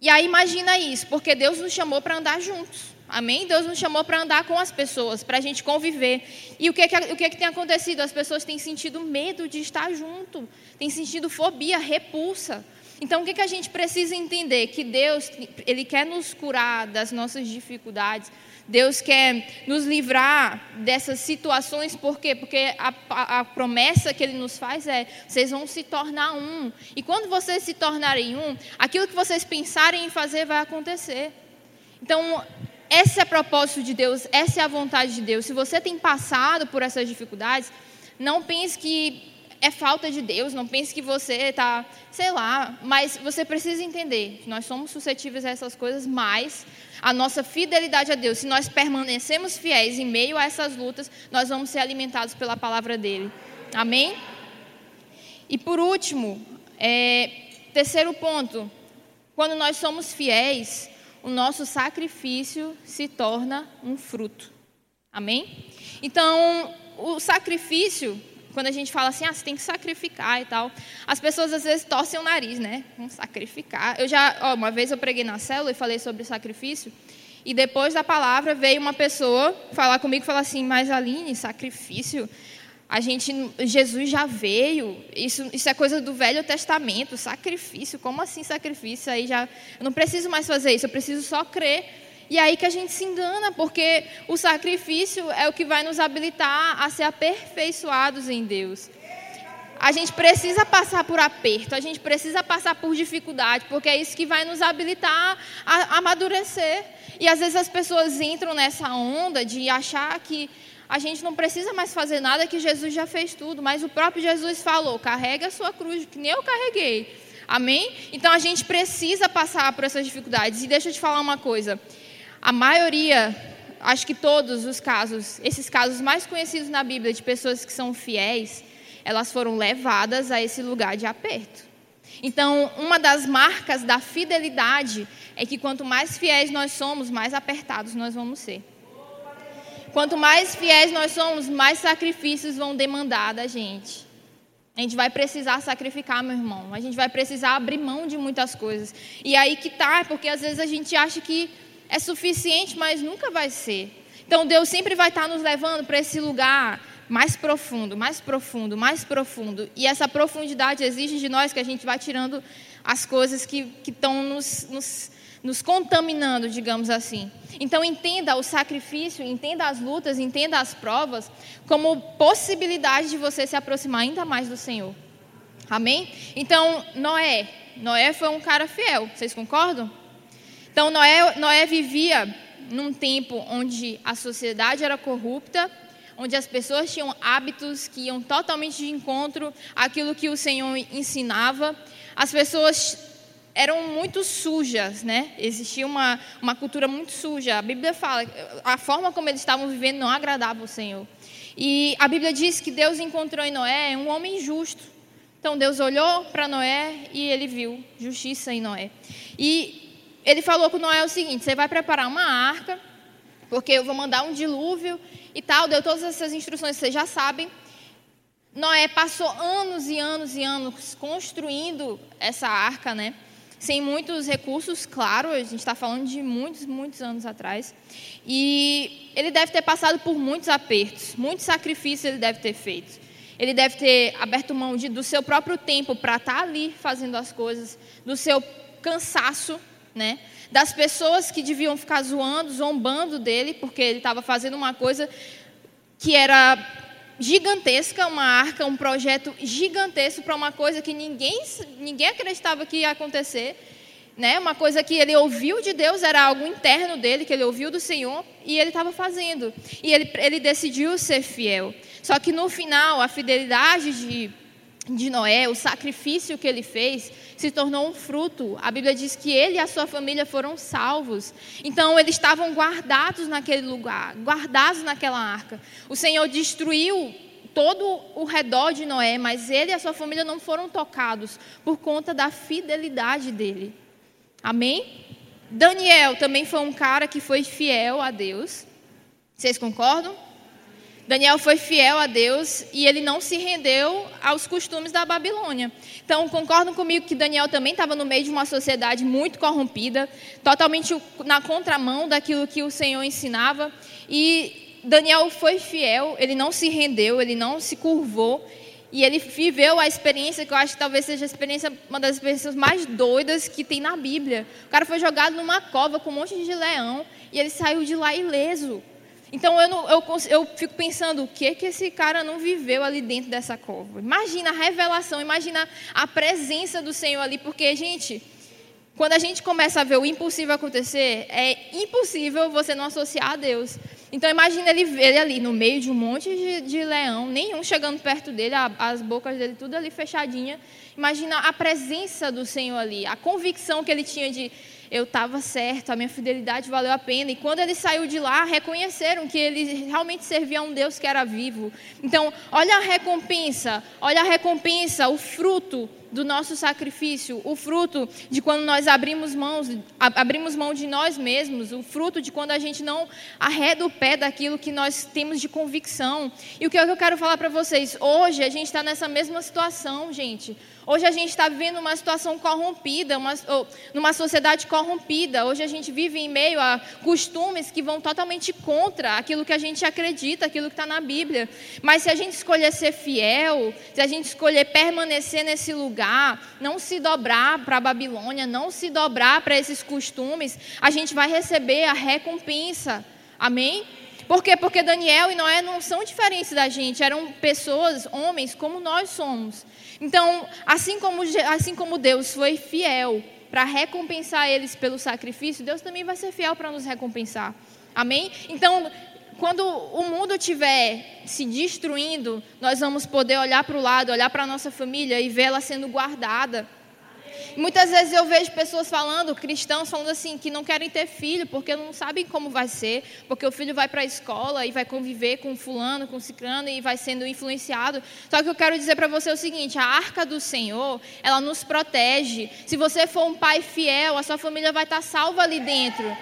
S1: E aí imagina isso, porque Deus nos chamou para andar juntos. Amém? Deus nos chamou para andar com as pessoas, para a gente conviver. E o que, que, o que, que tem acontecido? As pessoas têm sentido medo de estar junto, têm sentido fobia, repulsa. Então, o que, que a gente precisa entender? Que Deus, Ele quer nos curar das nossas dificuldades. Deus quer nos livrar dessas situações, por quê? Porque a, a, a, promessa que Ele nos faz é: vocês vão se tornar um. E quando vocês se tornarem um, aquilo que vocês pensarem em fazer vai acontecer. Então, esse é o propósito de Deus, essa é a vontade de Deus. Se você tem passado por essas dificuldades, não pense que é falta de Deus, não pense que você está, sei lá, mas você precisa entender que nós somos suscetíveis a essas coisas, mas a nossa fidelidade a Deus, se nós permanecemos fiéis em meio a essas lutas, nós vamos ser alimentados pela palavra dele. Amém? E por último, é, terceiro ponto, quando nós somos fiéis, o nosso sacrifício se torna um fruto. Amém? Então, o sacrifício, quando a gente fala assim, ah, você tem que sacrificar e tal, as pessoas às vezes torcem o nariz, né? Vamos sacrificar. Eu já, ó, uma vez eu preguei na célula e falei sobre sacrifício, e depois da palavra veio uma pessoa falar comigo e falar assim, mas Aline, sacrifício, a gente, Jesus já veio, isso, isso é coisa do Velho Testamento, sacrifício, como assim sacrifício? Aí já, eu não preciso mais fazer isso, eu preciso só crer. E aí que a gente se engana, porque o sacrifício é o que vai nos habilitar a ser aperfeiçoados em Deus. A gente precisa passar por aperto, a gente precisa passar por dificuldade, porque é isso que vai nos habilitar a amadurecer. E às vezes as pessoas entram nessa onda de achar que a gente não precisa mais fazer nada que Jesus já fez tudo, mas o próprio Jesus falou: carrega a sua cruz, que nem eu carreguei. Amém? Então a gente precisa passar por essas dificuldades. E deixa eu te falar uma coisa: a maioria, acho que todos os casos, esses casos mais conhecidos na Bíblia de pessoas que são fiéis, elas foram levadas a esse lugar de aperto. Então, uma das marcas da fidelidade é que quanto mais fiéis nós somos, mais apertados nós vamos ser. Quanto mais fiéis nós somos, mais sacrifícios vão demandar da gente. A gente vai precisar sacrificar, meu irmão. A gente vai precisar abrir mão de muitas coisas. E aí que tá, porque às vezes a gente acha que é suficiente, mas nunca vai ser. Então Deus sempre vai estar nos levando para esse lugar mais profundo, mais profundo, mais profundo. E essa profundidade exige de nós que a gente vá tirando as coisas que estão nos, nos nos contaminando, digamos assim. Então, entenda o sacrifício, entenda as lutas, entenda as provas como possibilidade de você se aproximar ainda mais do Senhor. Amém? Então, Noé. Noé foi um cara fiel, vocês concordam? Então, Noé, Noé vivia num tempo onde a sociedade era corrupta, onde as pessoas tinham hábitos que iam totalmente de encontro àquilo que o Senhor ensinava. As pessoas eram muito sujas, né? Existia uma, uma cultura muito suja. A Bíblia fala, a forma como eles estavam vivendo não agradava o Senhor. E a Bíblia diz que Deus encontrou em Noé um homem justo. Então Deus olhou para Noé e ele viu justiça em Noé. E ele falou com Noé o seguinte: você vai preparar uma arca, porque eu vou mandar um dilúvio e tal. Deu todas essas instruções, vocês já sabem. Noé passou anos e anos e anos construindo essa arca, né? Sem muitos recursos, claro, a gente está falando de muitos, muitos anos atrás. E ele deve ter passado por muitos apertos, muitos sacrifícios ele deve ter feito. Ele deve ter aberto mão de, do seu próprio tempo para estar tá ali fazendo as coisas, do seu cansaço, né? das pessoas que deviam ficar zoando, zombando dele, porque ele estava fazendo uma coisa que era gigantesca, uma arca, um projeto gigantesco para uma coisa que ninguém, ninguém acreditava que ia acontecer. Né? Uma coisa que ele ouviu de Deus, era algo interno dele, que ele ouviu do Senhor, e ele estava fazendo. E ele, ele decidiu ser fiel. Só que no final, a fidelidade de, de Noé, o sacrifício que ele fez, se tornou um fruto. A Bíblia diz que ele e a sua família foram salvos. Então, eles estavam guardados naquele lugar, guardados naquela arca. O Senhor destruiu todo o redor de Noé, mas ele e a sua família não foram tocados por conta da fidelidade dele. Amém? Daniel também foi um cara que foi fiel a Deus. Vocês concordam? Daniel foi fiel a Deus e ele não se rendeu aos costumes da Babilônia. Então, concordam comigo que Daniel também estava no meio de uma sociedade muito corrompida, totalmente na contramão daquilo que o Senhor ensinava. E Daniel foi fiel, ele não se rendeu, ele não se curvou. E ele viveu a experiência que eu acho que talvez seja a experiência, uma das experiências mais doidas que tem na Bíblia. O cara foi jogado numa cova com um monte de leão e ele saiu de lá ileso. Então eu, não, eu, eu, fico pensando o que que esse cara não viveu ali dentro dessa cova. Imagina a revelação, imagina a presença do Senhor ali, porque gente, quando a gente começa a ver o impossível acontecer, é impossível você não associar a Deus. Então imagina ele, ele ali no meio de um monte de, de leão, nenhum chegando perto dele, a, as bocas dele tudo ali fechadinha. Imagina a presença do Senhor ali, a convicção que ele tinha de eu estava certo, a minha fidelidade valeu a pena. E quando ele saiu de lá, reconheceram que ele realmente servia a um Deus que era vivo. Então, olha a recompensa, olha a recompensa, o fruto do nosso sacrifício, o fruto de quando nós abrimos mãos, abrimos mão de nós mesmos, o fruto de quando a gente não arreda o pé daquilo que nós temos de convicção. E o que eu quero falar para vocês, hoje a gente está nessa mesma situação, gente. Hoje a gente está vivendo uma situação corrompida, uma, numa sociedade corrompida. Hoje a gente vive em meio a costumes que vão totalmente contra aquilo que a gente acredita, aquilo que está na Bíblia. Mas se a gente escolher ser fiel, se a gente escolher permanecer nesse lugar, não se dobrar para a Babilônia, não se dobrar para esses costumes, a gente vai receber a recompensa. Amém? Por quê? Porque Daniel e Noé não são diferentes da gente, eram pessoas, homens, como nós somos. Então, assim como, assim como Deus foi fiel para recompensar eles pelo sacrifício, Deus também vai ser fiel para nos recompensar. Amém? Então, quando o mundo estiver se destruindo, nós vamos poder olhar para o lado, olhar para a nossa família e vê-la sendo guardada. Muitas vezes eu vejo pessoas falando, cristãos falando assim, que não querem ter filho porque não sabem como vai ser, porque o filho vai para a escola e vai conviver com fulano, com ciclano e vai sendo influenciado. Só que eu quero dizer para você o seguinte: a arca do Senhor, ela nos protege. Se você for um pai fiel, a sua família vai estar salva ali dentro.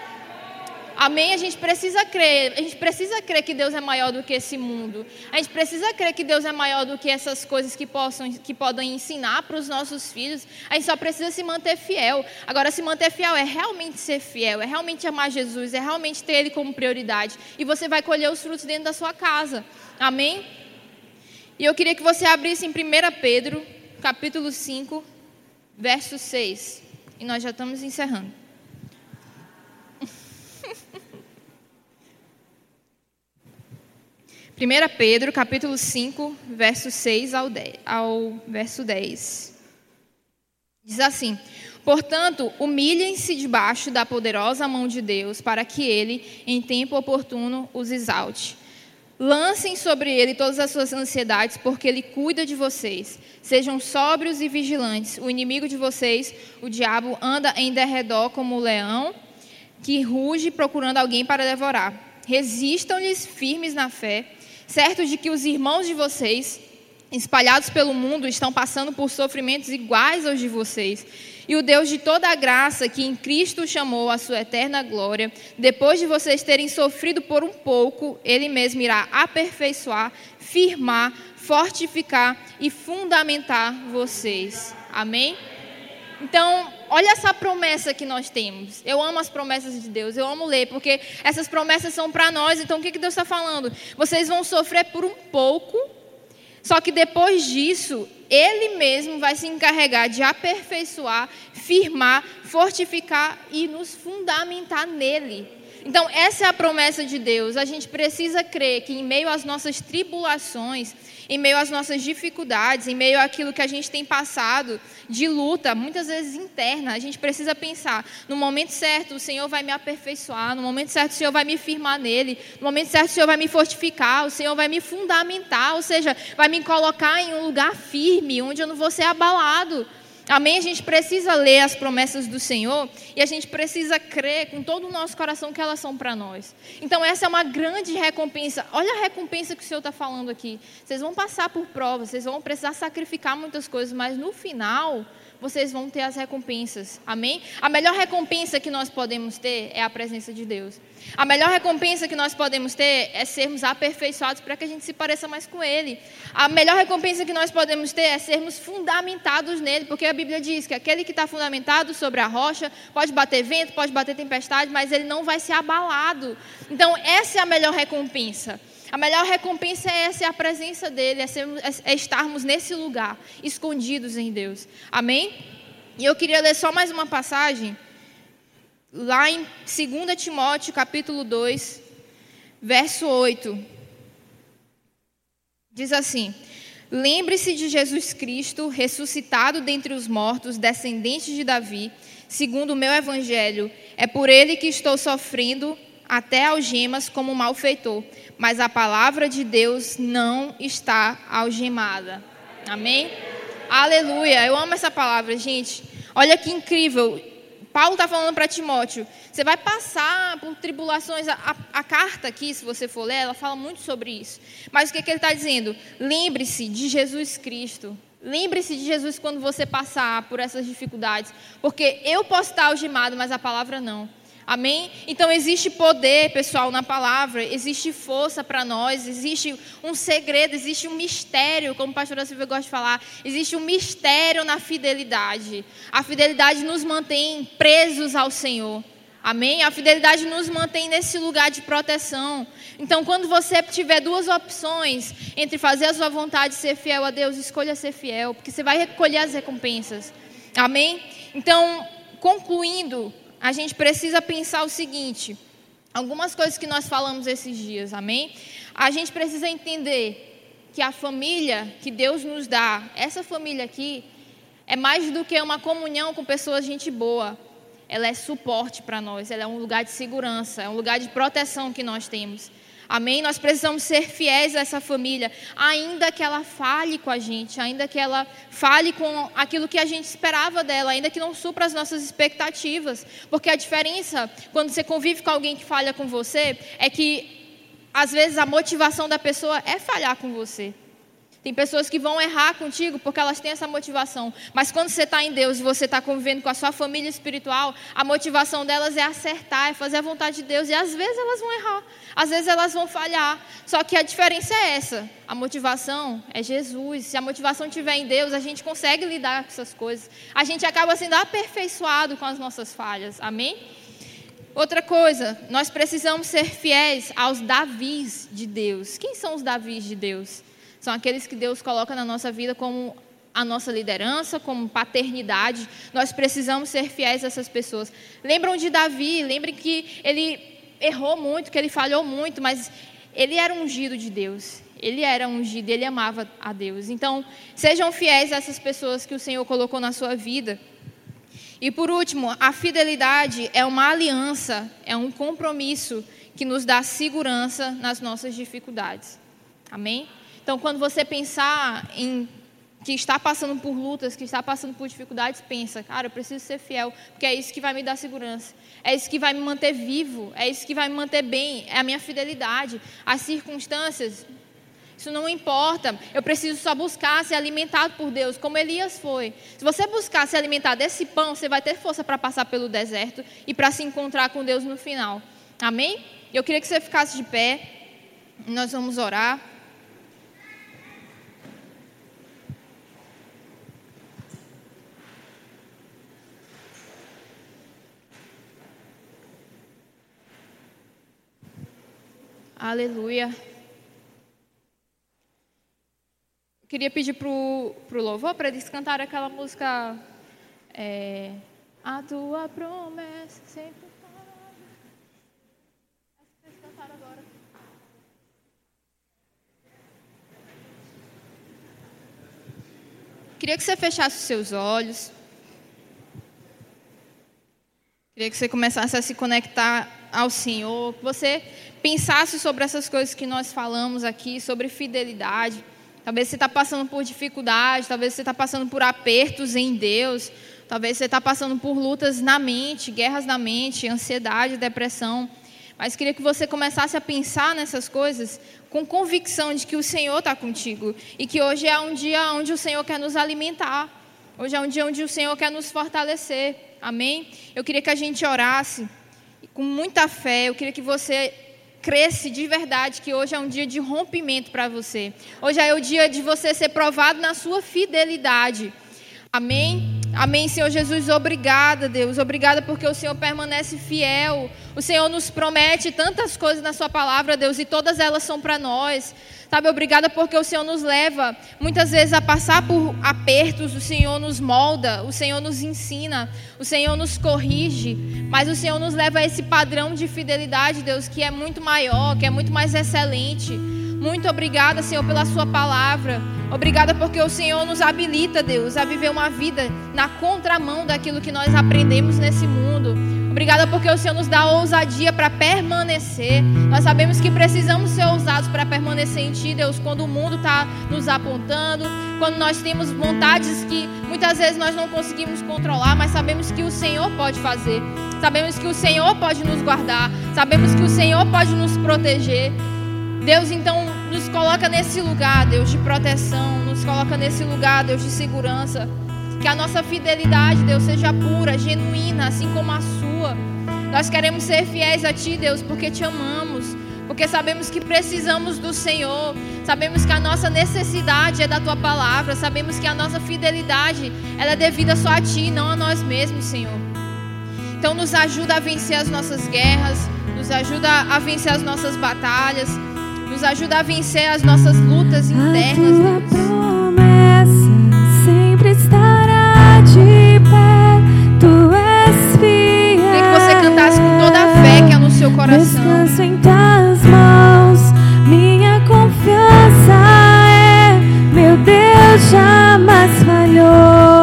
S1: Amém? A gente precisa crer. A gente precisa crer que Deus é maior do que esse mundo. A gente precisa crer que Deus é maior do que essas coisas que possam, que podem ensinar para os nossos filhos. A gente só precisa se manter fiel. Agora, se manter fiel é realmente ser fiel, é realmente amar Jesus, é realmente ter Ele como prioridade. E você vai colher os frutos dentro da sua casa. Amém? E eu queria que você abrisse em 1 Pedro, capítulo 5, verso 6. E nós já estamos encerrando. 1 Pedro, capítulo 5, verso 6 ao, 10, ao verso 10. Diz assim: Portanto, humilhem-se debaixo da poderosa mão de Deus, para que ele, em tempo oportuno, os exalte. Lancem sobre ele todas as suas ansiedades, porque ele cuida de vocês. Sejam sóbrios e vigilantes. O inimigo de vocês, o diabo, anda em derredor como um leão que ruge procurando alguém para devorar. Resistam-lhes firmes na fé certos de que os irmãos de vocês, espalhados pelo mundo, estão passando por sofrimentos iguais aos de vocês. E o Deus de toda a graça, que em Cristo chamou a sua eterna glória, depois de vocês terem sofrido por um pouco, Ele mesmo irá aperfeiçoar, firmar, fortificar e fundamentar vocês. Amém? Então, olha essa promessa que nós temos. Eu amo as promessas de Deus, eu amo ler, porque essas promessas são para nós. Então, o que, que Deus está falando? Vocês vão sofrer por um pouco, só que depois disso, Ele mesmo vai se encarregar de aperfeiçoar, firmar, fortificar e nos fundamentar nele. Então, essa é a promessa de Deus. A gente precisa crer que, em meio às nossas tribulações, em meio às nossas dificuldades, em meio àquilo que a gente tem passado de luta, muitas vezes interna, a gente precisa pensar: no momento certo o Senhor vai me aperfeiçoar, no momento certo o Senhor vai me firmar nele, no momento certo o Senhor vai me fortificar, o Senhor vai me fundamentar, ou seja, vai me colocar em um lugar firme, onde eu não vou ser abalado. Amém? A gente precisa ler as promessas do Senhor e a gente precisa crer com todo o nosso coração que elas são para nós. Então, essa é uma grande recompensa. Olha a recompensa que o Senhor está falando aqui. Vocês vão passar por provas, vocês vão precisar sacrificar muitas coisas, mas no final, vocês vão ter as recompensas. Amém? A melhor recompensa que nós podemos ter é a presença de Deus. A melhor recompensa que nós podemos ter é sermos aperfeiçoados para que a gente se pareça mais com Ele. A melhor recompensa que nós podemos ter é sermos fundamentados nele, porque a Bíblia diz que aquele que está fundamentado sobre a rocha pode bater vento, pode bater tempestade, mas ele não vai ser abalado. Então, essa é a melhor recompensa. A melhor recompensa é essa, é a presença dele, é, sermos, é, é estarmos nesse lugar, escondidos em Deus. Amém? E eu queria ler só mais uma passagem, lá em 2 Timóteo, capítulo 2, verso 8. Diz assim: Lembre-se de Jesus Cristo, ressuscitado dentre os mortos, descendente de Davi, segundo o meu evangelho. É por ele que estou sofrendo até algemas como malfeitor, mas a palavra de Deus não está algemada. Amém? Aleluia. Eu amo essa palavra, gente. Olha que incrível. Paulo está falando para Timóteo: você vai passar por tribulações. A, a, a, carta aqui, se você for ler, ela fala muito sobre isso. Mas o que, que ele está dizendo? Lembre-se de Jesus Cristo. Lembre-se de Jesus quando você passar por essas dificuldades. Porque eu posso estar algemado, mas a palavra não. Amém? Então existe poder, pessoal, na palavra, existe força para nós, existe um segredo, existe um mistério, como o pastor Silvia gosta de falar, existe um mistério na fidelidade. A fidelidade nos mantém presos ao Senhor. Amém? A fidelidade nos mantém nesse lugar de proteção. Então, quando você tiver duas opções entre fazer a sua vontade e ser fiel a Deus, escolha ser fiel, porque você vai recolher as recompensas. Amém? Então, concluindo, a gente precisa pensar o seguinte: algumas coisas que nós falamos esses dias, amém? A gente precisa entender que a família que Deus nos dá, essa família aqui, é mais do que uma comunhão com pessoas gente boa. Ela é suporte para nós, ela é um lugar de segurança, é um lugar de proteção que nós temos. Amém? Nós precisamos ser fiéis a essa família, ainda que ela fale com a gente, ainda que ela fale com aquilo que a gente esperava dela, ainda que não supra as nossas expectativas. Porque a diferença, quando você convive com alguém que falha com você, é que às vezes a motivação da pessoa é falhar com você. Tem pessoas que vão errar contigo porque elas têm essa motivação. Mas quando você está em Deus e você está convivendo com a sua família espiritual, a motivação delas é acertar, é fazer a vontade de Deus. E às vezes elas vão errar, às vezes elas vão falhar. Só que a diferença é essa: a motivação é Jesus. Se a motivação estiver em Deus, a gente consegue lidar com essas coisas. A gente acaba sendo aperfeiçoado com as nossas falhas. Amém? Outra coisa, nós precisamos ser fiéis aos Davis de Deus. Quem são os Davis de Deus? São aqueles que Deus coloca na nossa vida como a nossa liderança, como paternidade. Nós precisamos ser fiéis a essas pessoas. Lembram de Davi, lembrem que ele errou muito, que ele falhou muito, mas ele era ungido de Deus. Ele era ungido, ele amava a Deus. Então, sejam fiéis a essas pessoas que o Senhor colocou na sua vida. E por último, a fidelidade é uma aliança, é um compromisso que nos dá segurança nas nossas dificuldades. Amém? Então, quando você pensar em que está passando por lutas, que está passando por dificuldades, pensa, cara, eu preciso ser fiel, porque é isso que vai me dar segurança. É isso que vai me manter vivo, é isso que vai me manter bem, é a minha fidelidade. As circunstâncias, isso não importa. Eu preciso só buscar ser alimentado por Deus, como Elias foi. Se você buscar se alimentar desse pão, você vai ter força para passar pelo deserto e para se encontrar com Deus no final. Amém? Eu queria que você ficasse de pé. Nós vamos orar. Aleluia. Queria pedir para o louvor para eles cantarem aquela música. É, a tua promessa sempre. Queria que você fechasse os seus olhos. Queria que você começasse a se conectar ao Senhor, que você pensasse sobre essas coisas que nós falamos aqui, sobre fidelidade. Talvez você está passando por dificuldade, talvez você está passando por apertos em Deus, talvez você está passando por lutas na mente, guerras na mente, ansiedade, depressão. Mas queria que você começasse a pensar nessas coisas com convicção de que o Senhor está contigo e que hoje é um dia onde o Senhor quer nos alimentar. Hoje é um dia onde o Senhor quer nos fortalecer. Amém? Eu queria que a gente orasse com muita fé. Eu queria que você cresce de verdade que hoje é um dia de rompimento para você. Hoje é o dia de você ser provado na sua fidelidade. Amém? Amém, Senhor Jesus. Obrigada, Deus. Obrigada porque o Senhor permanece fiel. O Senhor nos promete tantas coisas na Sua palavra, Deus, e todas elas são para nós. Sabe, obrigada porque o Senhor nos leva muitas vezes a passar por apertos, o Senhor nos molda, o Senhor nos ensina, o Senhor nos corrige, mas o Senhor nos leva a esse padrão de fidelidade, Deus, que é muito maior, que é muito mais excelente. Muito obrigada, Senhor, pela Sua palavra. Obrigada porque o Senhor nos habilita, Deus, a viver uma vida na contramão daquilo que nós aprendemos nesse mundo. Obrigada porque o Senhor nos dá ousadia para permanecer. Nós sabemos que precisamos ser ousados para permanecer em Ti, Deus, quando o mundo está nos apontando, quando nós temos vontades que muitas vezes nós não conseguimos controlar, mas sabemos que o Senhor pode fazer. Sabemos que o Senhor pode nos guardar. Sabemos que o Senhor pode nos proteger. Deus, então, nos coloca nesse lugar, Deus, de proteção. Nos coloca nesse lugar, Deus, de segurança. Que a nossa fidelidade, Deus, seja pura, genuína, assim como a sua. Nós queremos ser fiéis a Ti, Deus, porque te amamos. Porque sabemos que precisamos do Senhor. Sabemos que a nossa necessidade é da Tua palavra. Sabemos que a nossa fidelidade ela é devida só a Ti, não a nós mesmos, Senhor. Então nos ajuda a vencer as nossas guerras. Nos ajuda a vencer as nossas batalhas. Nos ajuda a vencer as nossas lutas internas, Deus.
S2: coração. Descanso em tuas mãos, minha confiança é, meu Deus jamais falhou.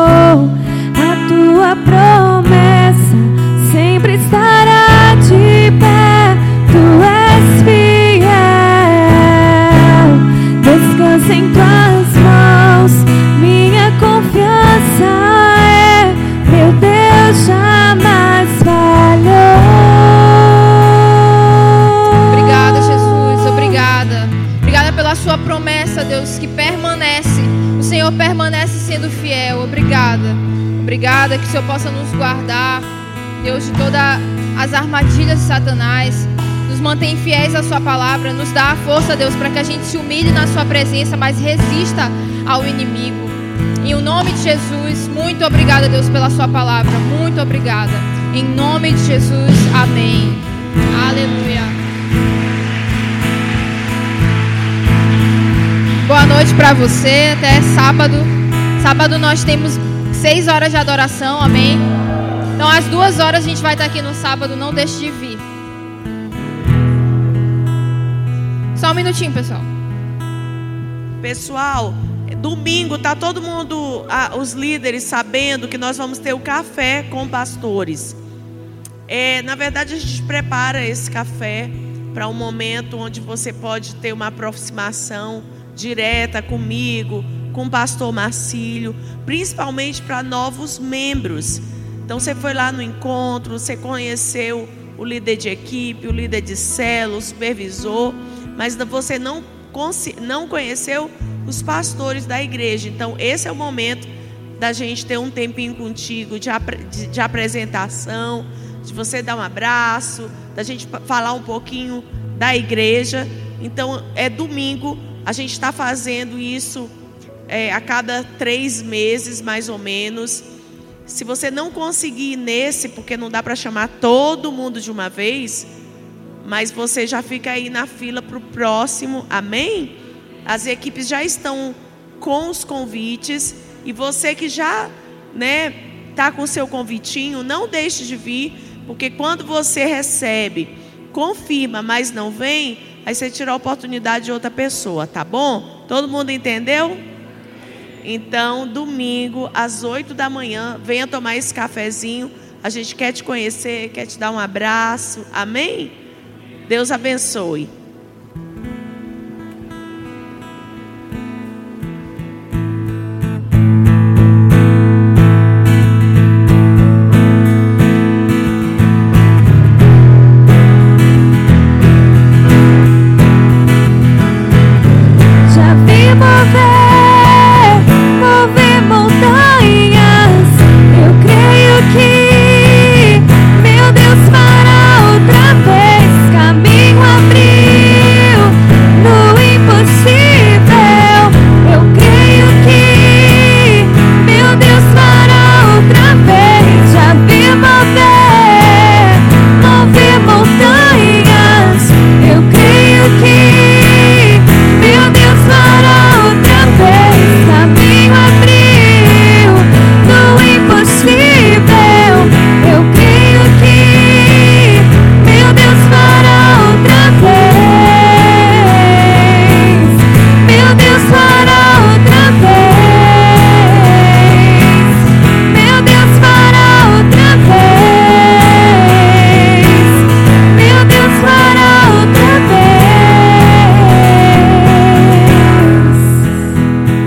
S2: Senhor permanece sendo fiel.
S1: Obrigada. Obrigada que o Senhor possa nos guardar, Deus, de todas as armadilhas de Satanás. Nos mantém fiéis à Sua palavra. Nos dá a força, Deus, para que a gente se humilhe na Sua presença, mas resista ao inimigo. Em o nome de Jesus, muito obrigada, Deus, pela Sua palavra. Muito obrigada. Em nome de Jesus, amém. Aleluia. Boa noite para você. Até sábado. Sábado nós temos seis horas de adoração, amém? Então, às duas horas a gente vai estar aqui no sábado. Não deixe de vir. Só um minutinho, pessoal.
S3: Pessoal, domingo tá todo mundo, os líderes, sabendo que nós vamos ter o café com pastores. É, na verdade, a gente prepara esse café para um momento onde você pode ter uma aproximação direta comigo, com o pastor Marcílio, principalmente para novos membros. Então você foi lá no encontro, você conheceu o líder de equipe, o líder de célula, o supervisor, mas você não, não conheceu os pastores da igreja. Então esse é o momento da gente ter um tempinho contigo de, de, de apresentação, de você dar um abraço, da gente falar um pouquinho da igreja. Então é domingo a gente está fazendo isso é, a cada três meses, mais ou menos. Se você não conseguir ir nesse, porque não dá para chamar todo mundo de uma vez, mas você já fica aí na fila para o próximo, amém? As equipes já estão com os convites e você que já, né, tá com seu convitinho, não deixe de vir, porque quando você recebe, confirma, mas não vem, Aí você tira a oportunidade de outra pessoa, tá bom? Todo mundo entendeu? Então, domingo, às 8 da manhã, venha tomar esse cafezinho. A gente quer te conhecer, quer te dar um abraço. Amém? Deus abençoe.